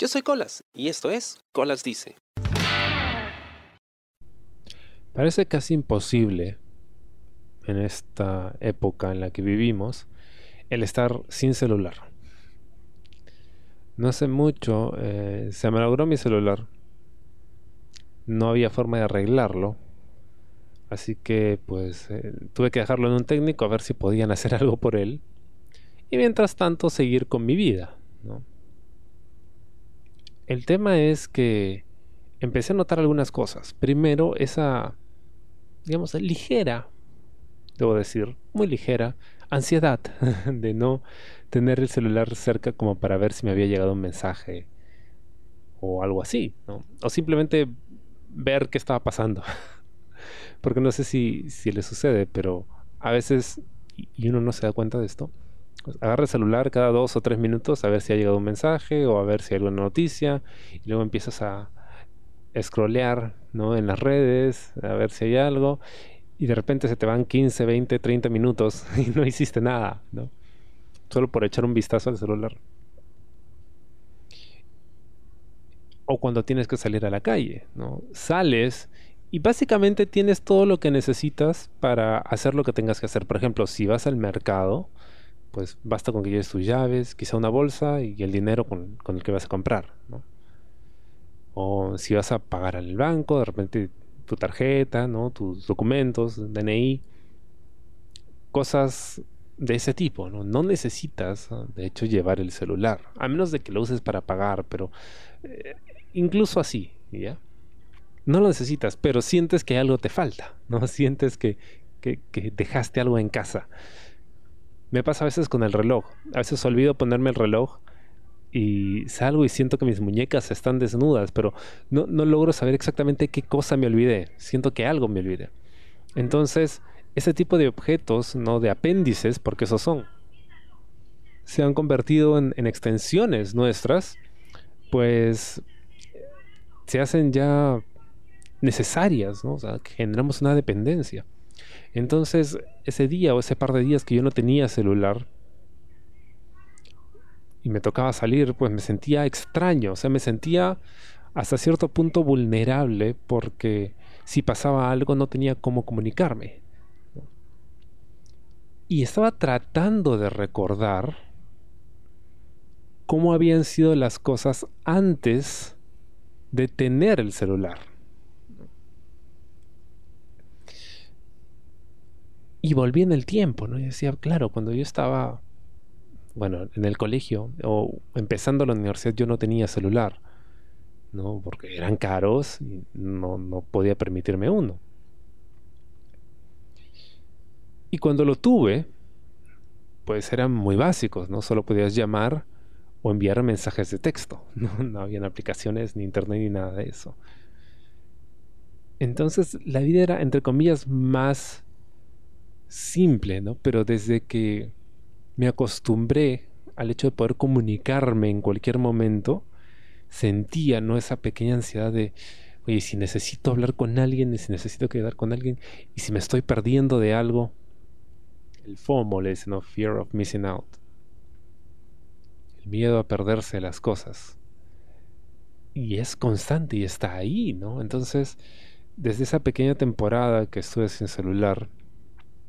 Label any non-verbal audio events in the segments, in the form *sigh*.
Yo soy Colas y esto es Colas Dice. Parece casi imposible en esta época en la que vivimos el estar sin celular. No hace mucho eh, se me logró mi celular. No había forma de arreglarlo. Así que pues eh, tuve que dejarlo en un técnico a ver si podían hacer *laughs* algo por él. Y mientras tanto seguir con mi vida. El tema es que empecé a notar algunas cosas. Primero, esa, digamos, ligera, debo decir, muy ligera, ansiedad *laughs* de no tener el celular cerca como para ver si me había llegado un mensaje o algo así, O simplemente ver qué estaba pasando. *laughs* Porque no sé si, si le sucede, pero a veces, y uno no se da cuenta de esto, agarra el celular cada dos o tres minutos a ver si ha llegado un mensaje o a ver si hay alguna noticia y luego empiezas a scrollear ¿no? en las redes a ver si hay algo y de repente se te van 15, 20, 30 minutos *laughs* y no hiciste nada, ¿no? Solo por echar un vistazo al celular. O cuando tienes que salir a la calle, ¿no? Sales y básicamente tienes todo lo que necesitas para hacer lo que tengas que hacer. Por ejemplo, si vas al mercado, pues basta con que lleves tus llaves, quizá una bolsa y el dinero con, el que vas a comprar, ¿no? O si vas a pagar al banco, de repente tu tarjeta, ¿no? Tus documentos, DNI, cosas de ese tipo, ¿no? No necesitas, de hecho, llevar el celular, a menos de que lo uses para pagar, pero eh, incluso así, ¿ya? No lo necesitas, pero sientes que algo te falta, ¿no? *laughs* Sientes que, que dejaste algo en casa. Me pasa a veces con el reloj. A veces olvido ponerme el reloj y salgo y siento que mis muñecas están desnudas, pero no, logro saber exactamente qué cosa me olvidé. Siento que algo me olvidé. Entonces, ese tipo de objetos, no de apéndices, porque esos son, se han convertido en, en extensiones nuestras, pues se hacen ya necesarias, ¿no? O sea, generamos una dependencia. Entonces, ese día o ese par de días que yo no tenía celular y me tocaba salir, pues me sentía extraño, o sea, me sentía hasta cierto punto vulnerable porque si pasaba algo no tenía cómo comunicarme. Y estaba tratando de recordar cómo habían sido las cosas antes de tener el celular. Y volví en el tiempo, ¿no? Y decía, claro, cuando yo estaba, bueno, en el colegio o empezando la universidad, yo no tenía celular, ¿no? Porque eran caros y no, no podía permitirme uno. Y cuando lo tuve, pues eran muy básicos, ¿no? Solo podías llamar o enviar mensajes de texto, *laughs* ¿no? No habían aplicaciones, ni internet, ni nada de eso. Entonces la vida era, entre comillas, más simple, ¿no? Pero desde que me acostumbré al hecho de poder comunicarme en cualquier momento, sentía, ¿no? Esa pequeña ansiedad de, oye, si necesito hablar con alguien, si necesito quedar con alguien, y si me estoy perdiendo de algo, el FOMO ¿no? Fear of missing out. El miedo a perderse las cosas. Y es constante y está ahí, ¿no? Entonces, desde esa pequeña temporada que estuve sin celular,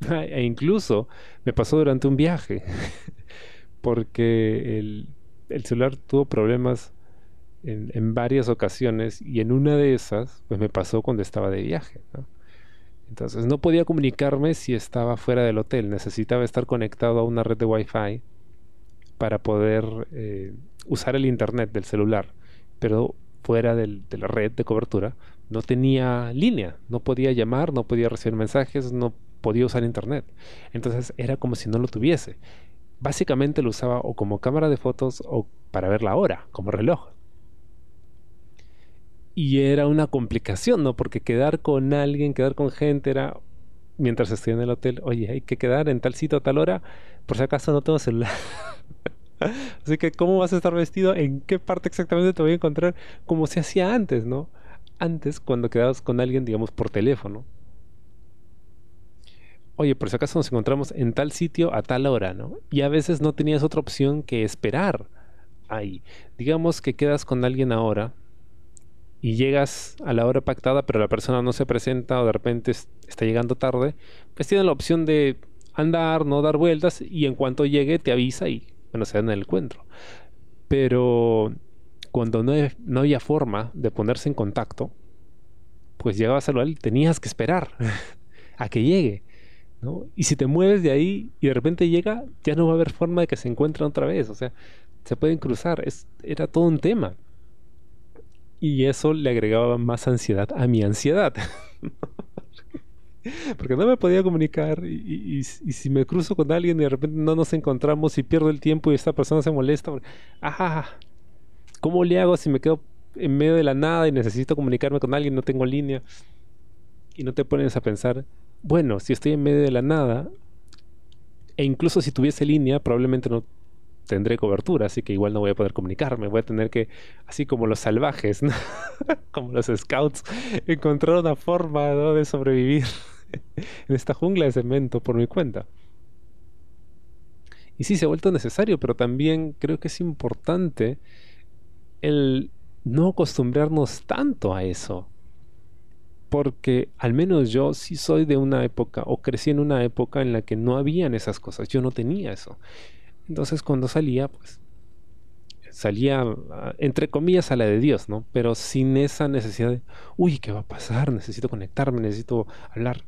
*laughs* e incluso me pasó durante un viaje, *laughs* porque el, celular tuvo problemas en, varias ocasiones y en una de esas, pues me pasó cuando estaba de viaje. Entonces no podía comunicarme si estaba fuera del hotel, necesitaba estar conectado a una red de Wi-Fi para poder eh, usar el internet del celular, pero fuera de la red de cobertura no tenía línea, no podía llamar, no podía recibir mensajes, no podía usar internet. Entonces era como si no lo tuviese. Básicamente lo usaba o como cámara de fotos o para ver la hora, como reloj. Y era una complicación, ¿no? Porque quedar con alguien, quedar con gente era, mientras estoy en el hotel, oye, hay que quedar en tal sitio a tal hora, por si acaso no tengo celular. *laughs* Así que, ¿cómo vas a estar vestido? ¿En qué parte exactamente te voy a encontrar? Como se hacía antes, ¿no? Antes, cuando quedabas con alguien, digamos, por teléfono, oye, por si acaso nos encontramos en tal sitio a tal hora, ¿no? Y a veces no tenías otra opción que esperar ahí. Digamos que quedas con alguien ahora y llegas a la hora pactada, pero la persona no se presenta o de repente está llegando tarde, pues tiene la opción de andar, no dar vueltas y en cuanto llegue te avisa y bueno, se dan el encuentro. Pero cuando no, no había forma de ponerse en contacto, pues llegabas a lugar y tenías que esperar *laughs* a que llegue. Y si te mueves de ahí y de repente llega, ya no va a haber forma de que se encuentren otra vez. O sea, se pueden cruzar. Es, era todo un tema. Y eso le agregaba más ansiedad a mi ansiedad. *laughs* Porque no me podía comunicar y, si me cruzo con alguien y de repente no nos encontramos y pierdo el tiempo y esta persona se molesta, ajá, ¿cómo le hago si me quedo en medio de la nada y necesito comunicarme con alguien, no tengo línea? Y no te pones a pensar, bueno, si estoy en medio de la nada, e incluso si tuviese línea, probablemente no tendré cobertura, así que igual no voy a poder comunicarme. Voy a tener que, así como los salvajes, *laughs* como los scouts, encontrar una forma de sobrevivir *laughs* en esta jungla de cemento por mi cuenta. Y sí, se ha vuelto necesario, pero también creo que es importante el no acostumbrarnos tanto a eso. Porque al menos yo sí soy de una época, o crecí en una época en la que no habían esas cosas. Yo no tenía eso. Entonces cuando salía, pues salía, entre comillas, a la de Dios, ¿no? Pero sin esa necesidad de, uy, ¿qué va a pasar? Necesito conectarme, necesito hablar.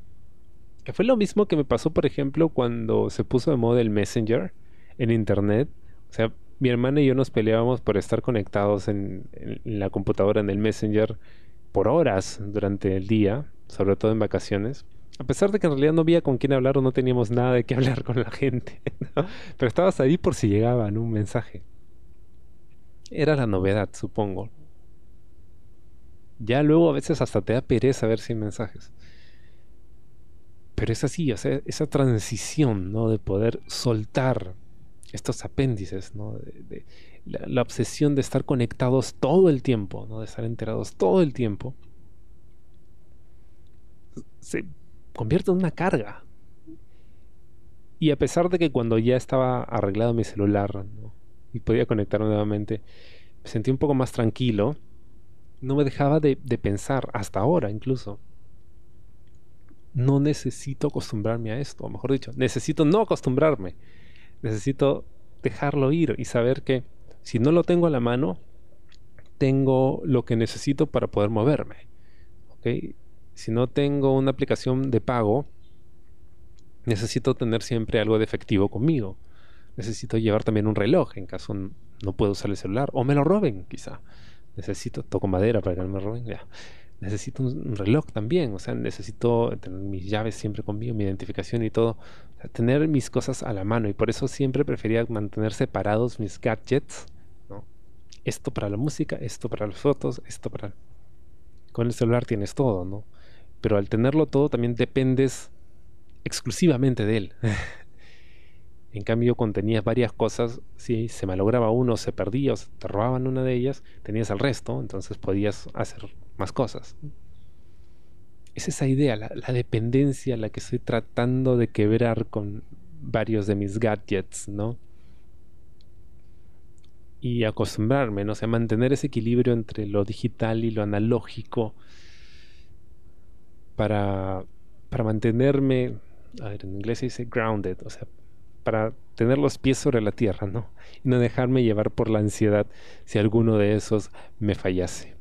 Que fue lo mismo que me pasó, por ejemplo, cuando se puso de moda el Messenger en Internet. O sea, mi hermana y yo nos peleábamos por estar conectados en, la computadora, en el Messenger, por horas durante el día, sobre todo en vacaciones. A pesar de que en realidad no había con quién hablar o no teníamos nada de qué *laughs* hablar con la gente. Pero estabas ahí por si llegaba un mensaje. Era la novedad, supongo. Ya luego a veces hasta te da pereza ver sin mensajes. Pero es así, o sea, esa transición, ¿no? De poder soltar estos apéndices, ¿no? De, la, obsesión de estar conectados todo el tiempo, ¿no? De estar enterados todo el tiempo, se convierte en una carga. Y a pesar de que cuando ya estaba arreglado mi celular y podía conectarme nuevamente, me sentí un poco más tranquilo, no me dejaba de, de pensar, hasta ahora incluso, no necesito acostumbrarme a esto, o mejor dicho, necesito no acostumbrarme necesito dejarlo ir y saber que si no lo tengo a la mano, tengo lo que necesito para poder moverme. Si no tengo una aplicación de pago, necesito tener siempre algo de efectivo conmigo. Necesito llevar también un reloj en caso no puedo usar el celular o me lo roben quizá. Necesito, toco madera para que no me roben. Ya necesito un, reloj también, o sea, necesito tener mis llaves siempre conmigo, mi identificación y todo, tener mis cosas a la mano y por eso siempre prefería mantener separados mis gadgets, ¿no? Esto para la música, esto para las fotos, esto para... Con el celular tienes todo, ¿no? Pero al tenerlo todo también dependes exclusivamente de él. *laughs* En cambio, cuando tenías varias cosas, si se malograba uno, se perdía o se te robaban una de ellas, tenías el resto, entonces podías hacer más cosas. Es esa idea, la, dependencia la que estoy tratando de quebrar con varios de mis gadgets, ¿no? Y acostumbrarme, ¿no? O sea, mantener ese equilibrio entre lo digital y lo analógico para, para mantenerme, a ver, en inglés se dice grounded, o sea, para tener los pies sobre la tierra, ¿no? Y no dejarme llevar por la ansiedad si alguno de esos me fallase.